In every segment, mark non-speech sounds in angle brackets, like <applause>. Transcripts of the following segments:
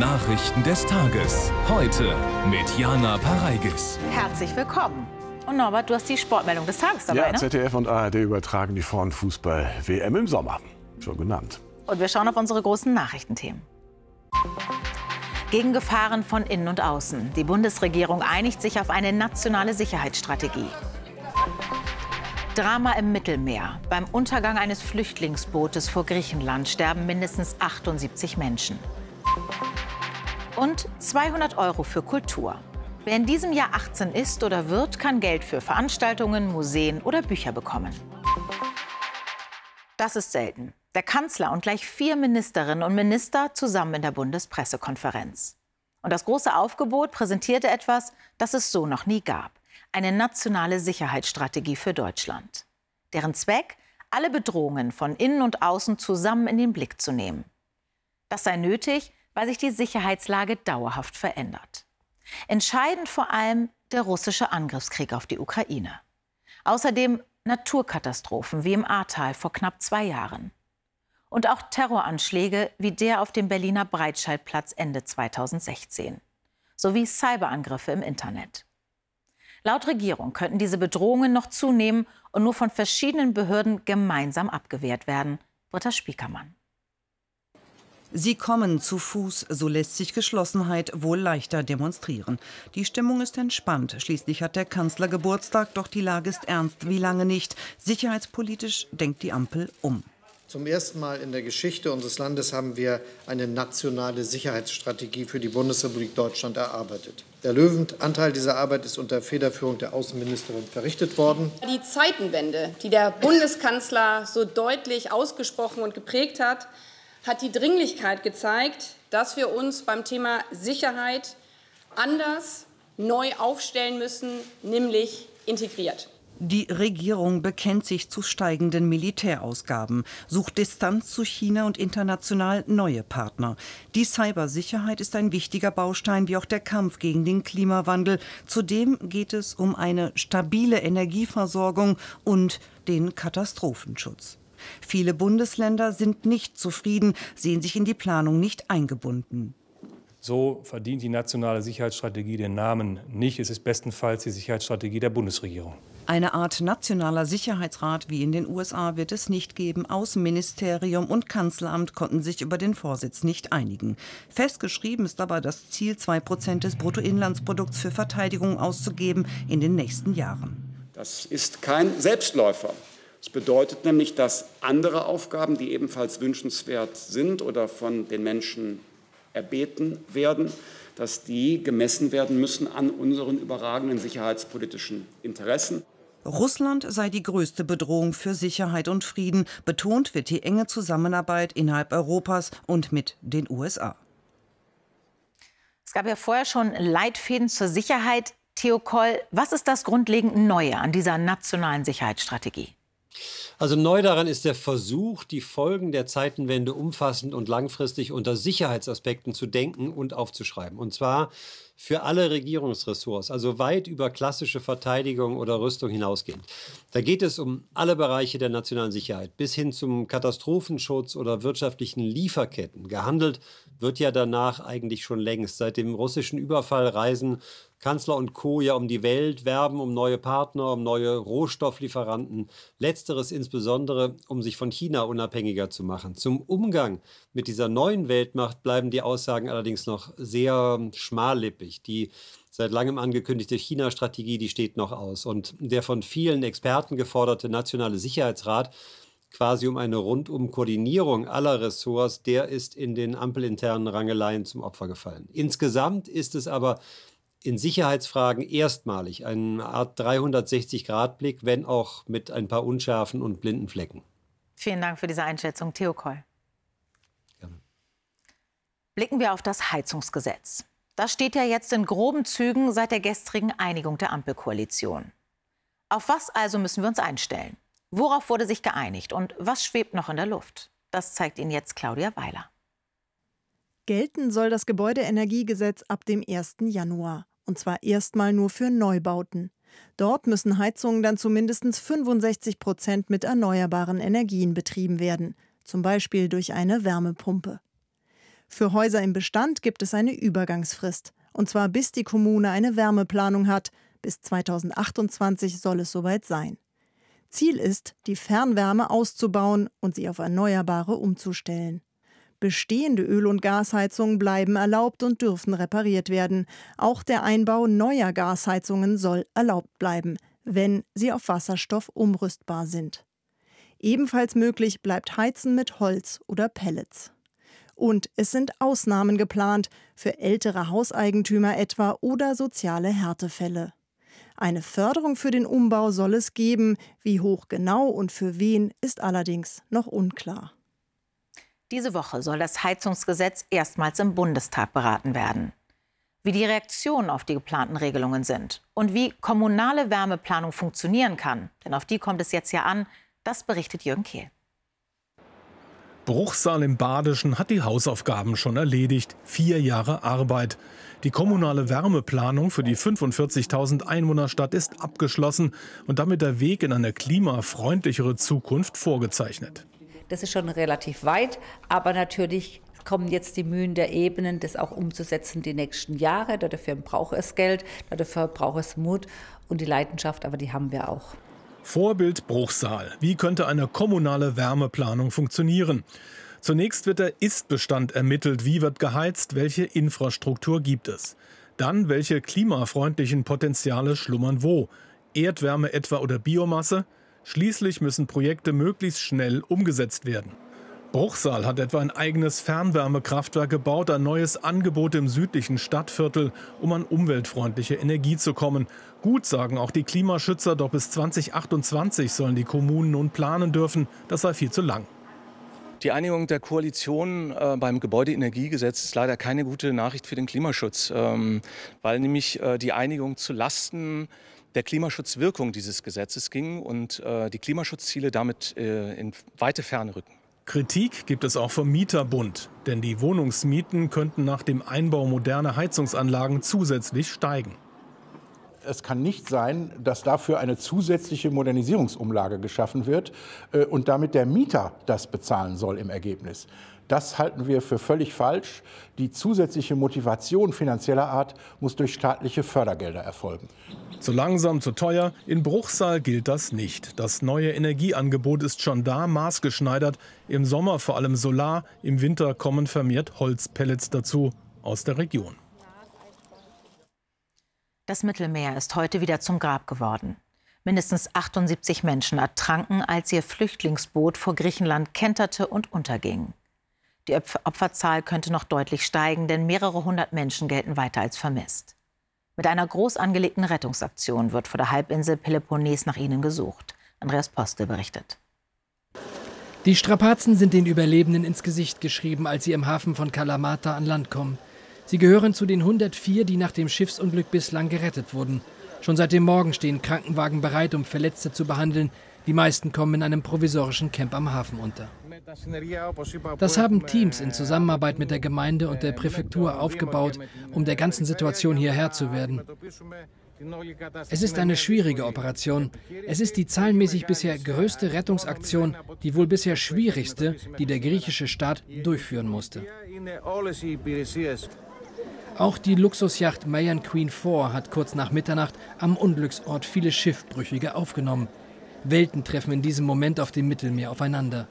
Nachrichten des Tages. Heute mit Jana Pareigis. Herzlich willkommen. Und Norbert, du hast die Sportmeldung des Tages dabei, ja, ne? ZDF und ARD übertragen die Frauenfußball-WM im Sommer. Schon genannt. Und wir schauen auf unsere großen Nachrichtenthemen. Gegen Gefahren von innen und außen. Die Bundesregierung einigt sich auf eine nationale Sicherheitsstrategie. Drama im Mittelmeer. Beim Untergang eines Flüchtlingsbootes vor Griechenland sterben mindestens 78 Menschen. Und 200 Euro für Kultur. Wer in diesem Jahr 18 ist oder wird, kann Geld für Veranstaltungen, Museen oder Bücher bekommen. Das ist selten. Der Kanzler und gleich vier Ministerinnen und Minister zusammen in der Bundespressekonferenz. Und das große Aufgebot präsentierte etwas, das es so noch nie gab. Eine nationale Sicherheitsstrategie für Deutschland. Deren Zweck, alle Bedrohungen von innen und außen zusammen in den Blick zu nehmen. Das sei nötig, weil sich die Sicherheitslage dauerhaft verändert. Entscheidend vor allem der russische Angriffskrieg auf die Ukraine. Außerdem Naturkatastrophen wie im Ahrtal vor knapp zwei Jahren. Und auch Terroranschläge wie der auf dem Berliner Breitscheidplatz Ende 2016. Sowie Cyberangriffe im Internet. Laut Regierung könnten diese Bedrohungen noch zunehmen und nur von verschiedenen Behörden gemeinsam abgewehrt werden. Britta Spiekermann. Sie kommen zu Fuß, so lässt sich Geschlossenheit wohl leichter demonstrieren. Die Stimmung ist entspannt. Schließlich hat der Kanzler Geburtstag, doch die Lage ist ernst. Wie lange nicht? Sicherheitspolitisch denkt die Ampel um. Zum ersten Mal in der Geschichte unseres Landes haben wir eine nationale Sicherheitsstrategie für die Bundesrepublik Deutschland erarbeitet. Der Löwenanteil dieser Arbeit ist unter Federführung der Außenministerin verrichtet worden. Die Zeitenwende, die der Bundeskanzler so deutlich ausgesprochen und geprägt hat, hat die Dringlichkeit gezeigt, dass wir uns beim Thema Sicherheit anders neu aufstellen müssen, nämlich integriert. Die Regierung bekennt sich zu steigenden Militärausgaben, sucht Distanz zu China und international neue Partner. Die Cybersicherheit ist ein wichtiger Baustein, wie auch der Kampf gegen den Klimawandel. Zudem geht es um eine stabile Energieversorgung und den Katastrophenschutz. Viele Bundesländer sind nicht zufrieden, sehen sich in die Planung nicht eingebunden. So verdient die nationale Sicherheitsstrategie den Namen nicht. Es ist bestenfalls die Sicherheitsstrategie der Bundesregierung. Eine Art nationaler Sicherheitsrat wie in den USA wird es nicht geben. Außenministerium und Kanzleramt konnten sich über den Vorsitz nicht einigen. Festgeschrieben ist aber das Ziel, zwei Prozent des Bruttoinlandsprodukts für Verteidigung auszugeben in den nächsten Jahren. Das ist kein Selbstläufer. Das bedeutet nämlich, dass andere Aufgaben, die ebenfalls wünschenswert sind oder von den Menschen erbeten werden, dass die gemessen werden müssen an unseren überragenden sicherheitspolitischen Interessen. Russland sei die größte Bedrohung für Sicherheit und Frieden. Betont wird die enge Zusammenarbeit innerhalb Europas und mit den USA. Es gab ja vorher schon Leitfäden zur Sicherheit. Theo Koll, was ist das grundlegend Neue an dieser nationalen Sicherheitsstrategie? Also neu daran ist der Versuch, die Folgen der Zeitenwende umfassend und langfristig unter Sicherheitsaspekten zu denken und aufzuschreiben. Und zwar für alle Regierungsressorts, also weit über klassische Verteidigung oder Rüstung hinausgehend. Da geht es um alle Bereiche der nationalen Sicherheit, bis hin zum Katastrophenschutz oder wirtschaftlichen Lieferketten. Gehandelt wird ja danach eigentlich schon längst. Seit dem russischen Überfall reisen Kanzler und Co. ja um die Welt, werben um neue Partner, um neue Rohstofflieferanten. Letzteres insbesondere, um sich von China unabhängiger zu machen. Zum Umgang mit dieser neuen Weltmacht bleiben die Aussagen allerdings noch sehr schmallippig. Die seit langem angekündigte China-Strategie, die steht noch aus. Und der von vielen Experten geforderte Nationale Sicherheitsrat, quasi um eine rundum Koordinierung aller Ressorts, der ist in den ampelinternen Rangeleien zum Opfer gefallen. Insgesamt ist es aber in Sicherheitsfragen erstmalig eine Art 360-Grad-Blick, wenn auch mit ein paar Unschärfen und blinden Flecken. Vielen Dank für diese Einschätzung, Theo Koll. Blicken wir auf das Heizungsgesetz. Das steht ja jetzt in groben Zügen seit der gestrigen Einigung der Ampelkoalition. Auf was also müssen wir uns einstellen? Worauf wurde sich geeinigt und was schwebt noch in der Luft? Das zeigt Ihnen jetzt Claudia Weiler. Gelten soll das Gebäudeenergiegesetz ab dem 1. Januar. Und zwar erstmal nur für Neubauten. Dort müssen Heizungen dann zu mindestens 65 Prozent mit erneuerbaren Energien betrieben werden, zum Beispiel durch eine Wärmepumpe. Für Häuser im Bestand gibt es eine Übergangsfrist. Und zwar bis die Kommune eine Wärmeplanung hat. Bis 2028 soll es soweit sein. Ziel ist, die Fernwärme auszubauen und sie auf Erneuerbare umzustellen. Bestehende Öl- und Gasheizungen bleiben erlaubt und dürfen repariert werden. Auch der Einbau neuer Gasheizungen soll erlaubt bleiben, wenn sie auf Wasserstoff umrüstbar sind. Ebenfalls möglich bleibt Heizen mit Holz oder Pellets. Und es sind Ausnahmen geplant, für ältere Hauseigentümer etwa oder soziale Härtefälle. Eine Förderung für den Umbau soll es geben, wie hoch genau und für wen ist allerdings noch unklar. Diese Woche soll das Heizungsgesetz erstmals im Bundestag beraten werden. Wie die Reaktionen auf die geplanten Regelungen sind und wie kommunale Wärmeplanung funktionieren kann, denn auf die kommt es jetzt ja an, das berichtet Jürgen Kehl. Bruchsal im Badischen hat die Hausaufgaben schon erledigt. Vier Jahre Arbeit. Die kommunale Wärmeplanung für die 45.000 Einwohnerstadt ist abgeschlossen und damit der Weg in eine klimafreundlichere Zukunft vorgezeichnet. Das ist schon relativ weit, aber natürlich kommen jetzt die Mühen der Ebenen, das auch umzusetzen die nächsten Jahre. Dafür braucht es Geld, dafür braucht es Mut und die Leidenschaft, aber die haben wir auch. Vorbild Bruchsal. Wie könnte eine kommunale Wärmeplanung funktionieren? Zunächst wird der Ist-Bestand ermittelt. Wie wird geheizt? Welche Infrastruktur gibt es? Dann, welche klimafreundlichen Potenziale schlummern wo? Erdwärme etwa oder Biomasse? Schließlich müssen Projekte möglichst schnell umgesetzt werden. Bruchsal hat etwa ein eigenes Fernwärmekraftwerk gebaut, ein neues Angebot im südlichen Stadtviertel, um an umweltfreundliche Energie zu kommen. Gut sagen auch die Klimaschützer, doch bis 2028 sollen die Kommunen nun planen dürfen. Das sei viel zu lang. Die Einigung der Koalition äh, beim Gebäudeenergiegesetz ist leider keine gute Nachricht für den Klimaschutz, ähm, weil nämlich äh, die Einigung zu Lasten der Klimaschutzwirkung dieses Gesetzes ging und äh, die Klimaschutzziele damit äh, in weite Ferne rücken. Kritik gibt es auch vom Mieterbund, denn die Wohnungsmieten könnten nach dem Einbau moderner Heizungsanlagen zusätzlich steigen. Es kann nicht sein, dass dafür eine zusätzliche Modernisierungsumlage geschaffen wird äh, und damit der Mieter das bezahlen soll im Ergebnis. Das halten wir für völlig falsch. Die zusätzliche Motivation finanzieller Art muss durch staatliche Fördergelder erfolgen. Zu langsam, zu teuer. In Bruchsal gilt das nicht. Das neue Energieangebot ist schon da, maßgeschneidert. Im Sommer vor allem Solar, im Winter kommen vermehrt Holzpellets dazu aus der Region. Das Mittelmeer ist heute wieder zum Grab geworden. Mindestens 78 Menschen ertranken, als ihr Flüchtlingsboot vor Griechenland kenterte und unterging. Die Opferzahl könnte noch deutlich steigen, denn mehrere hundert Menschen gelten weiter als vermisst. Mit einer groß angelegten Rettungsaktion wird vor der Halbinsel Peloponnes nach ihnen gesucht. Andreas Postel berichtet. Die Strapazen sind den Überlebenden ins Gesicht geschrieben, als sie im Hafen von Kalamata an Land kommen. Sie gehören zu den 104, die nach dem Schiffsunglück bislang gerettet wurden. Schon seit dem Morgen stehen Krankenwagen bereit, um Verletzte zu behandeln. Die meisten kommen in einem provisorischen Camp am Hafen unter. Das haben Teams in Zusammenarbeit mit der Gemeinde und der Präfektur aufgebaut, um der ganzen Situation hier Herr zu werden. Es ist eine schwierige Operation. Es ist die zahlenmäßig bisher größte Rettungsaktion, die wohl bisher schwierigste, die der griechische Staat durchführen musste. Auch die Luxusjacht Mayan Queen 4 hat kurz nach Mitternacht am Unglücksort viele Schiffbrüchige aufgenommen. Welten treffen in diesem Moment auf dem Mittelmeer aufeinander.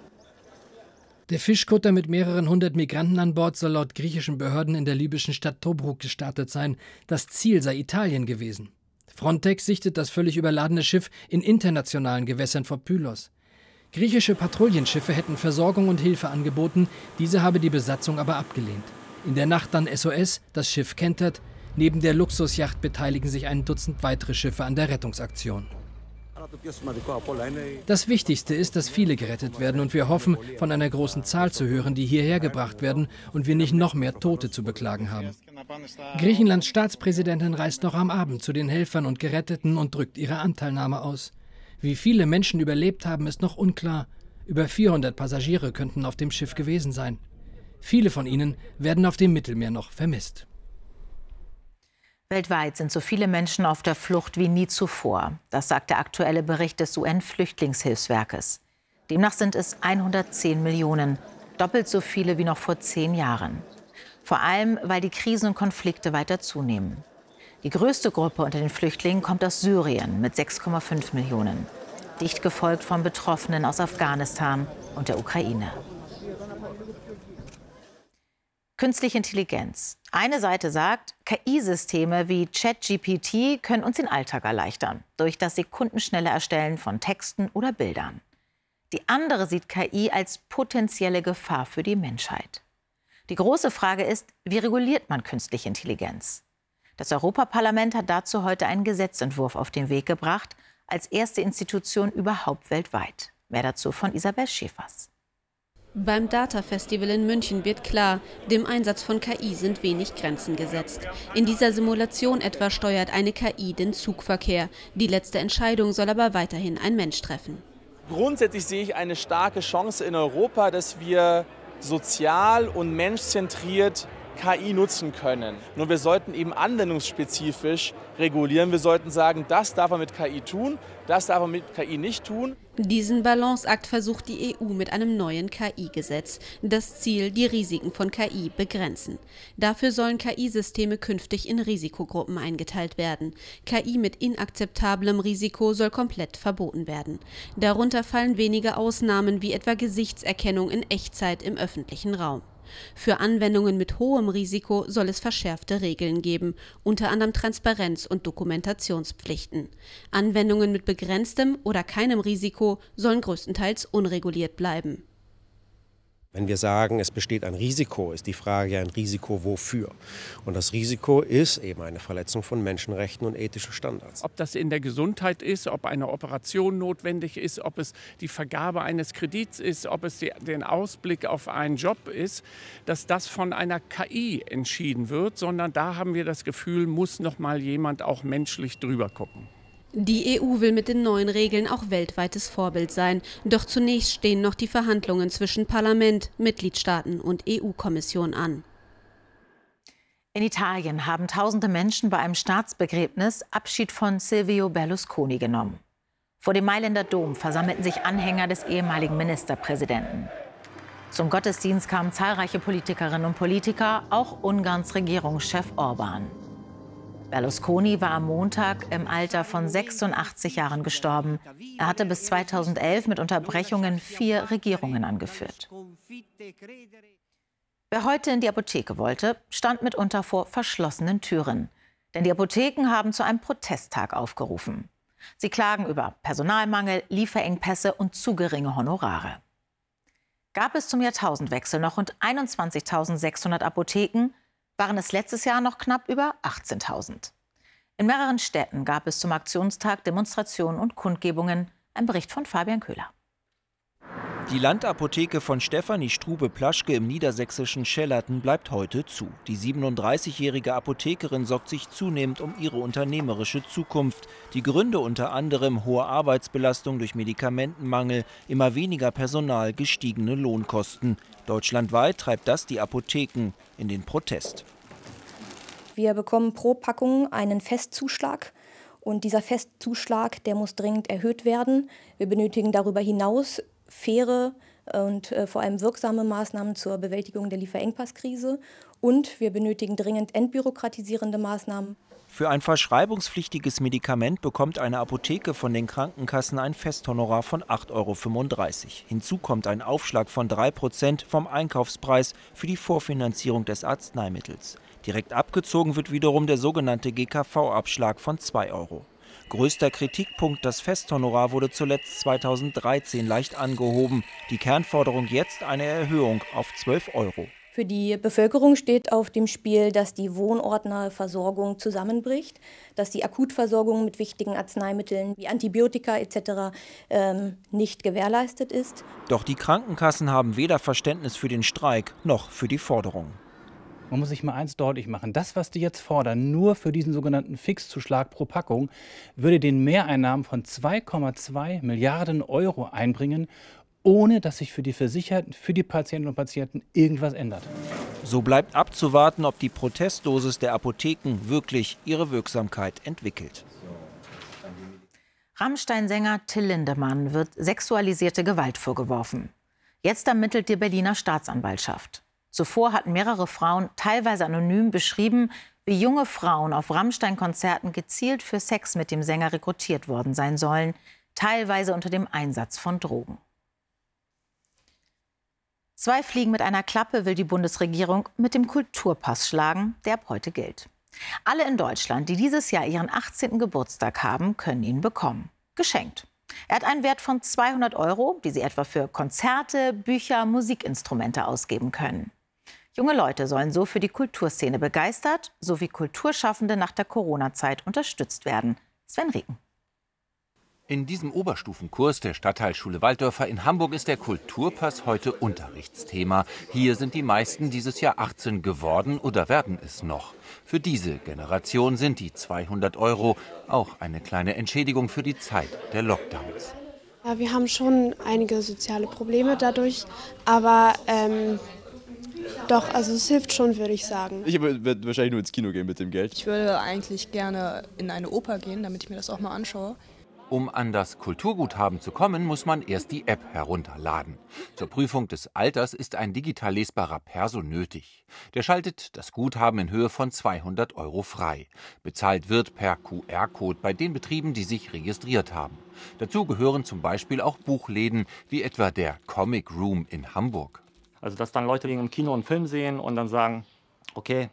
Der Fischkutter mit mehreren hundert Migranten an Bord soll laut griechischen Behörden in der libyschen Stadt Tobruk gestartet sein. Das Ziel sei Italien gewesen. Frontex sichtet das völlig überladene Schiff in internationalen Gewässern vor Pylos. Griechische Patrouillenschiffe hätten Versorgung und Hilfe angeboten, diese habe die Besatzung aber abgelehnt. In der Nacht dann SOS, das Schiff kentert. Neben der Luxusjacht beteiligen sich ein Dutzend weitere Schiffe an der Rettungsaktion. Das Wichtigste ist, dass viele gerettet werden und wir hoffen, von einer großen Zahl zu hören, die hierher gebracht werden und wir nicht noch mehr Tote zu beklagen haben. Griechenlands Staatspräsidentin reist noch am Abend zu den Helfern und Geretteten und drückt ihre Anteilnahme aus. Wie viele Menschen überlebt haben, ist noch unklar. Über 400 Passagiere könnten auf dem Schiff gewesen sein. Viele von ihnen werden auf dem Mittelmeer noch vermisst. Weltweit sind so viele Menschen auf der Flucht wie nie zuvor. Das sagt der aktuelle Bericht des UN-Flüchtlingshilfswerkes. Demnach sind es 110 Millionen, doppelt so viele wie noch vor zehn Jahren. Vor allem, weil die Krisen und Konflikte weiter zunehmen. Die größte Gruppe unter den Flüchtlingen kommt aus Syrien mit 6,5 Millionen, dicht gefolgt von Betroffenen aus Afghanistan und der Ukraine. Künstliche Intelligenz. Eine Seite sagt, KI-Systeme wie ChatGPT können uns den Alltag erleichtern, durch das sekundenschnelle Erstellen von Texten oder Bildern. Die andere sieht KI als potenzielle Gefahr für die Menschheit. Die große Frage ist, wie reguliert man künstliche Intelligenz? Das Europaparlament hat dazu heute einen Gesetzentwurf auf den Weg gebracht, als erste Institution überhaupt weltweit. Mehr dazu von Isabel Schäfers. Beim Data Festival in München wird klar, dem Einsatz von KI sind wenig Grenzen gesetzt. In dieser Simulation etwa steuert eine KI den Zugverkehr. Die letzte Entscheidung soll aber weiterhin ein Mensch treffen. Grundsätzlich sehe ich eine starke Chance in Europa, dass wir sozial und menschzentriert KI nutzen können. Nur wir sollten eben anwendungsspezifisch regulieren. Wir sollten sagen, das darf man mit KI tun, das darf man mit KI nicht tun. Diesen Balanceakt versucht die EU mit einem neuen KI-Gesetz. Das Ziel, die Risiken von KI begrenzen. Dafür sollen KI-Systeme künftig in Risikogruppen eingeteilt werden. KI mit inakzeptablem Risiko soll komplett verboten werden. Darunter fallen wenige Ausnahmen wie etwa Gesichtserkennung in Echtzeit im öffentlichen Raum. Für Anwendungen mit hohem Risiko soll es verschärfte Regeln geben, unter anderem Transparenz und Dokumentationspflichten. Anwendungen mit begrenztem oder keinem Risiko sollen größtenteils unreguliert bleiben. Wenn wir sagen, es besteht ein Risiko, ist die Frage ja ein Risiko wofür. Und das Risiko ist eben eine Verletzung von Menschenrechten und ethischen Standards. Ob das in der Gesundheit ist, ob eine Operation notwendig ist, ob es die Vergabe eines Kredits ist, ob es den Ausblick auf einen Job ist, dass das von einer KI entschieden wird, sondern da haben wir das Gefühl, muss noch mal jemand auch menschlich drüber gucken. Die EU will mit den neuen Regeln auch weltweites Vorbild sein. Doch zunächst stehen noch die Verhandlungen zwischen Parlament, Mitgliedstaaten und EU-Kommission an. In Italien haben tausende Menschen bei einem Staatsbegräbnis Abschied von Silvio Berlusconi genommen. Vor dem Mailänder Dom versammelten sich Anhänger des ehemaligen Ministerpräsidenten. Zum Gottesdienst kamen zahlreiche Politikerinnen und Politiker, auch Ungarns Regierungschef Orban. Berlusconi war am Montag im Alter von 86 Jahren gestorben. Er hatte bis 2011 mit Unterbrechungen vier Regierungen angeführt. Wer heute in die Apotheke wollte, stand mitunter vor verschlossenen Türen. Denn die Apotheken haben zu einem Protesttag aufgerufen. Sie klagen über Personalmangel, Lieferengpässe und zu geringe Honorare. Gab es zum Jahrtausendwechsel noch rund 21.600 Apotheken, waren es letztes Jahr noch knapp über 18.000. In mehreren Städten gab es zum Aktionstag Demonstrationen und Kundgebungen. Ein Bericht von Fabian Köhler. Die Landapotheke von Stefanie Strube-Plaschke im niedersächsischen Schellerten bleibt heute zu. Die 37-jährige Apothekerin sorgt sich zunehmend um ihre unternehmerische Zukunft. Die Gründe unter anderem hohe Arbeitsbelastung durch Medikamentenmangel, immer weniger Personal, gestiegene Lohnkosten. Deutschlandweit treibt das die Apotheken in den Protest. Wir bekommen pro Packung einen Festzuschlag. Und dieser Festzuschlag, der muss dringend erhöht werden. Wir benötigen darüber hinaus faire und äh, vor allem wirksame Maßnahmen zur Bewältigung der Lieferengpasskrise. Und wir benötigen dringend entbürokratisierende Maßnahmen. Für ein verschreibungspflichtiges Medikament bekommt eine Apotheke von den Krankenkassen ein Festhonorar von 8,35 Euro. Hinzu kommt ein Aufschlag von 3 Prozent vom Einkaufspreis für die Vorfinanzierung des Arzneimittels. Direkt abgezogen wird wiederum der sogenannte GKV-Abschlag von 2 Euro. Größter Kritikpunkt, das Festhonorar wurde zuletzt 2013 leicht angehoben. Die Kernforderung jetzt eine Erhöhung auf 12 Euro. Für die Bevölkerung steht auf dem Spiel, dass die wohnortnahe Versorgung zusammenbricht, dass die Akutversorgung mit wichtigen Arzneimitteln wie Antibiotika etc. Ähm, nicht gewährleistet ist. Doch die Krankenkassen haben weder Verständnis für den Streik noch für die Forderung. Man muss sich mal eins deutlich machen. Das, was die jetzt fordern, nur für diesen sogenannten Fixzuschlag pro Packung, würde den Mehreinnahmen von 2,2 Milliarden Euro einbringen, ohne dass sich für die Versicherten, für die Patientinnen und Patienten irgendwas ändert. So bleibt abzuwarten, ob die Protestdosis der Apotheken wirklich ihre Wirksamkeit entwickelt. Rammstein-Sänger Till Lindemann wird sexualisierte Gewalt vorgeworfen. Jetzt ermittelt die Berliner Staatsanwaltschaft. Zuvor hatten mehrere Frauen teilweise anonym beschrieben, wie junge Frauen auf Rammstein-Konzerten gezielt für Sex mit dem Sänger rekrutiert worden sein sollen, teilweise unter dem Einsatz von Drogen. Zwei Fliegen mit einer Klappe will die Bundesregierung mit dem Kulturpass schlagen, der ab heute gilt. Alle in Deutschland, die dieses Jahr ihren 18. Geburtstag haben, können ihn bekommen. Geschenkt. Er hat einen Wert von 200 Euro, die sie etwa für Konzerte, Bücher, Musikinstrumente ausgeben können. Junge Leute sollen so für die Kulturszene begeistert sowie Kulturschaffende nach der Corona-Zeit unterstützt werden. Sven Rieken. In diesem Oberstufenkurs der Stadtteilschule Walddörfer in Hamburg ist der Kulturpass heute Unterrichtsthema. Hier sind die meisten dieses Jahr 18 geworden oder werden es noch. Für diese Generation sind die 200 Euro auch eine kleine Entschädigung für die Zeit der Lockdowns. Ja, wir haben schon einige soziale Probleme dadurch, aber ähm, doch, also es hilft schon, würde ich sagen. Ich werde wahrscheinlich nur ins Kino gehen mit dem Geld. Ich würde eigentlich gerne in eine Oper gehen, damit ich mir das auch mal anschaue. Um an das Kulturguthaben zu kommen, muss man erst die App herunterladen. Zur Prüfung des Alters ist ein digital lesbarer Perso nötig. Der schaltet das Guthaben in Höhe von 200 Euro frei. Bezahlt wird per QR-Code bei den Betrieben, die sich registriert haben. Dazu gehören zum Beispiel auch Buchläden wie etwa der Comic Room in Hamburg. Also dass dann Leute im Kino einen Film sehen und dann sagen, okay,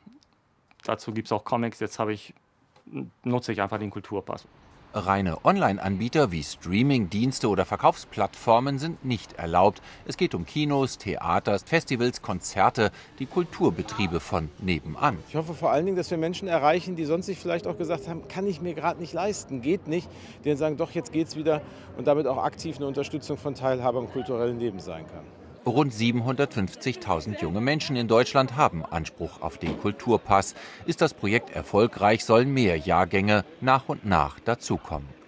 dazu gibt es auch Comics, jetzt ich, nutze ich einfach den Kulturpass. Reine Online-Anbieter wie Streaming-Dienste oder Verkaufsplattformen sind nicht erlaubt. Es geht um Kinos, Theaters, Festivals, Konzerte, die Kulturbetriebe von nebenan. Ich hoffe vor allen Dingen, dass wir Menschen erreichen, die sonst sich vielleicht auch gesagt haben, kann ich mir gerade nicht leisten, geht nicht, die dann sagen, doch, jetzt geht's wieder und damit auch aktiv eine Unterstützung von Teilhabe am kulturellen Leben sein kann. Rund 750.000 junge Menschen in Deutschland haben Anspruch auf den Kulturpass. Ist das Projekt erfolgreich, sollen mehr Jahrgänge nach und nach dazukommen.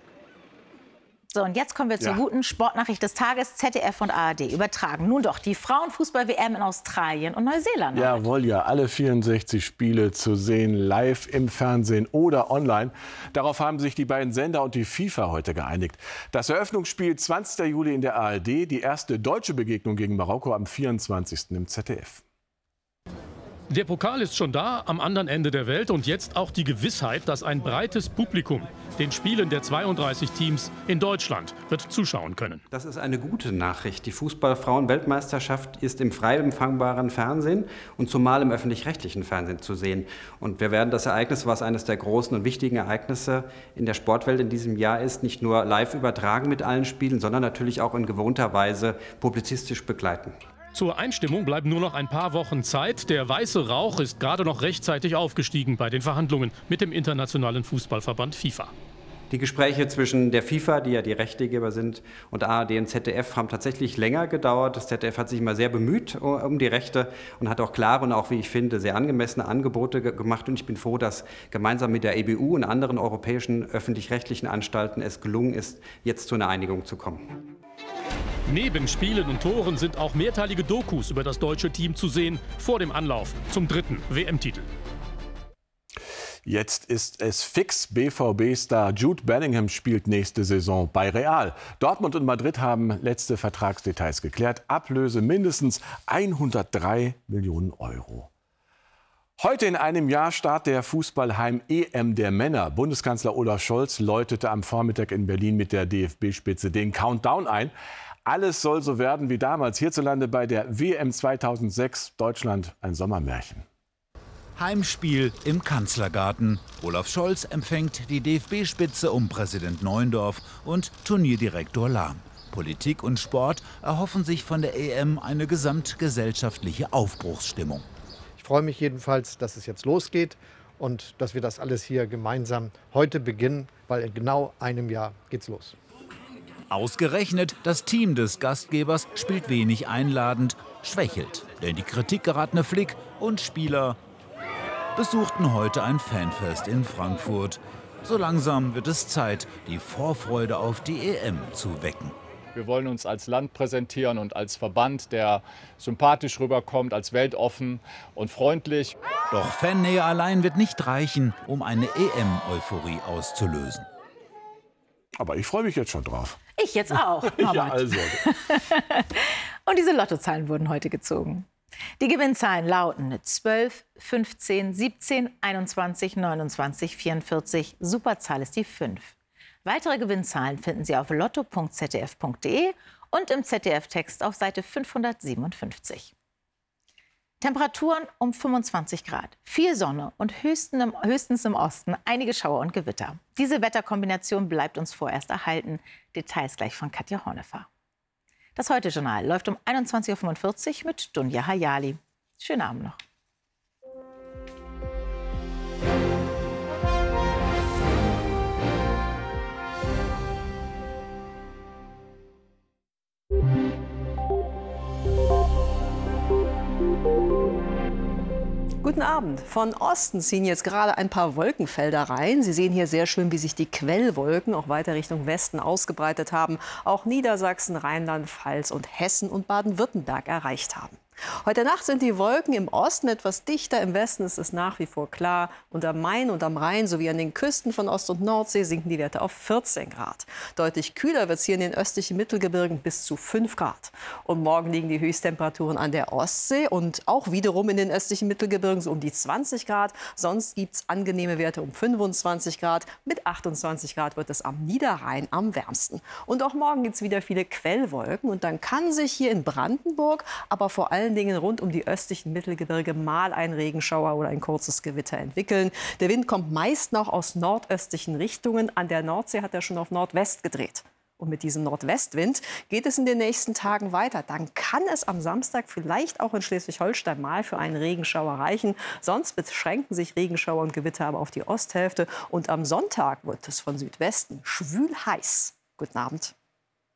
So, und jetzt kommen wir zur ja. guten Sportnachricht des Tages. ZDF und ARD übertragen nun doch die Frauenfußball-WM in Australien und Neuseeland. Jawohl, ja, alle 64 Spiele zu sehen, live im Fernsehen oder online. Darauf haben sich die beiden Sender und die FIFA heute geeinigt. Das Eröffnungsspiel 20. Juli in der ARD, die erste deutsche Begegnung gegen Marokko am 24. im ZDF. Der Pokal ist schon da, am anderen Ende der Welt und jetzt auch die Gewissheit, dass ein breites Publikum den Spielen der 32 Teams in Deutschland wird zuschauen können. Das ist eine gute Nachricht. Die Fußballfrauen-Weltmeisterschaft ist im frei empfangbaren Fernsehen und zumal im öffentlich-rechtlichen Fernsehen zu sehen. Und wir werden das Ereignis, was eines der großen und wichtigen Ereignisse in der Sportwelt in diesem Jahr ist, nicht nur live übertragen mit allen Spielen, sondern natürlich auch in gewohnter Weise publizistisch begleiten. Zur Einstimmung bleiben nur noch ein paar Wochen Zeit. Der weiße Rauch ist gerade noch rechtzeitig aufgestiegen bei den Verhandlungen mit dem Internationalen Fußballverband FIFA. Die Gespräche zwischen der FIFA, die ja die Rechtegeber sind, und ARD und ZDF haben tatsächlich länger gedauert. Das ZDF hat sich immer sehr bemüht um die Rechte und hat auch klare und auch, wie ich finde, sehr angemessene Angebote gemacht. Und ich bin froh, dass gemeinsam mit der EBU und anderen europäischen öffentlich-rechtlichen Anstalten es gelungen ist, jetzt zu einer Einigung zu kommen. Neben Spielen und Toren sind auch mehrteilige Dokus über das deutsche Team zu sehen vor dem Anlauf zum dritten WM-Titel. Jetzt ist es fix. BVB-Star Jude Bellingham spielt nächste Saison bei Real. Dortmund und Madrid haben letzte Vertragsdetails geklärt. Ablöse mindestens 103 Millionen Euro. Heute in einem Jahr Start der Fußballheim EM der Männer. Bundeskanzler Olaf Scholz läutete am Vormittag in Berlin mit der DFB-Spitze den Countdown ein. Alles soll so werden wie damals hierzulande bei der WM 2006. Deutschland ein Sommermärchen. Heimspiel im Kanzlergarten. Olaf Scholz empfängt die DFB-Spitze um Präsident Neuendorf und Turnierdirektor Lahm. Politik und Sport erhoffen sich von der EM eine gesamtgesellschaftliche Aufbruchsstimmung. Ich freue mich jedenfalls, dass es jetzt losgeht und dass wir das alles hier gemeinsam heute beginnen, weil in genau einem Jahr geht's los. Ausgerechnet das Team des Gastgebers spielt wenig einladend, schwächelt. Denn die Kritik geratene Flick und Spieler besuchten heute ein Fanfest in Frankfurt. So langsam wird es Zeit, die Vorfreude auf die EM zu wecken. Wir wollen uns als Land präsentieren und als Verband, der sympathisch rüberkommt, als weltoffen und freundlich. Doch Fannähe allein wird nicht reichen, um eine EM-Euphorie auszulösen. Aber ich freue mich jetzt schon drauf. Ich jetzt auch. <laughs> ja, also. <laughs> Und diese Lottozahlen wurden heute gezogen. Die Gewinnzahlen lauten 12, 15, 17, 21, 29, 44. Superzahl ist die 5. Weitere Gewinnzahlen finden Sie auf lotto.zdf.de und im ZDF-Text auf Seite 557. Temperaturen um 25 Grad, viel Sonne und höchstens im Osten einige Schauer und Gewitter. Diese Wetterkombination bleibt uns vorerst erhalten. Details gleich von Katja Hornefer. Das Heute-Journal läuft um 21.45 Uhr mit Dunja Hayali. Schönen Abend noch. Guten Abend. Von Osten ziehen jetzt gerade ein paar Wolkenfelder rein. Sie sehen hier sehr schön, wie sich die Quellwolken auch weiter Richtung Westen ausgebreitet haben, auch Niedersachsen, Rheinland-Pfalz und Hessen und Baden-Württemberg erreicht haben. Heute Nacht sind die Wolken im Osten etwas dichter, im Westen ist es nach wie vor klar. Und am Main und am Rhein sowie an den Küsten von Ost- und Nordsee sinken die Werte auf 14 Grad. Deutlich kühler wird es hier in den östlichen Mittelgebirgen bis zu 5 Grad. Und morgen liegen die Höchsttemperaturen an der Ostsee und auch wiederum in den östlichen Mittelgebirgen so um die 20 Grad. Sonst gibt es angenehme Werte um 25 Grad. Mit 28 Grad wird es am Niederrhein am wärmsten. Und auch morgen gibt es wieder viele Quellwolken. Und dann kann sich hier in Brandenburg, aber vor allem allen Dingen rund um die östlichen Mittelgebirge mal ein Regenschauer oder ein kurzes Gewitter entwickeln. Der Wind kommt meist noch aus nordöstlichen Richtungen. An der Nordsee hat er schon auf Nordwest gedreht. Und mit diesem Nordwestwind geht es in den nächsten Tagen weiter. Dann kann es am Samstag vielleicht auch in Schleswig-Holstein mal für einen Regenschauer reichen. Sonst beschränken sich Regenschauer und Gewitter aber auf die Osthälfte. Und am Sonntag wird es von Südwesten schwül heiß. Guten Abend.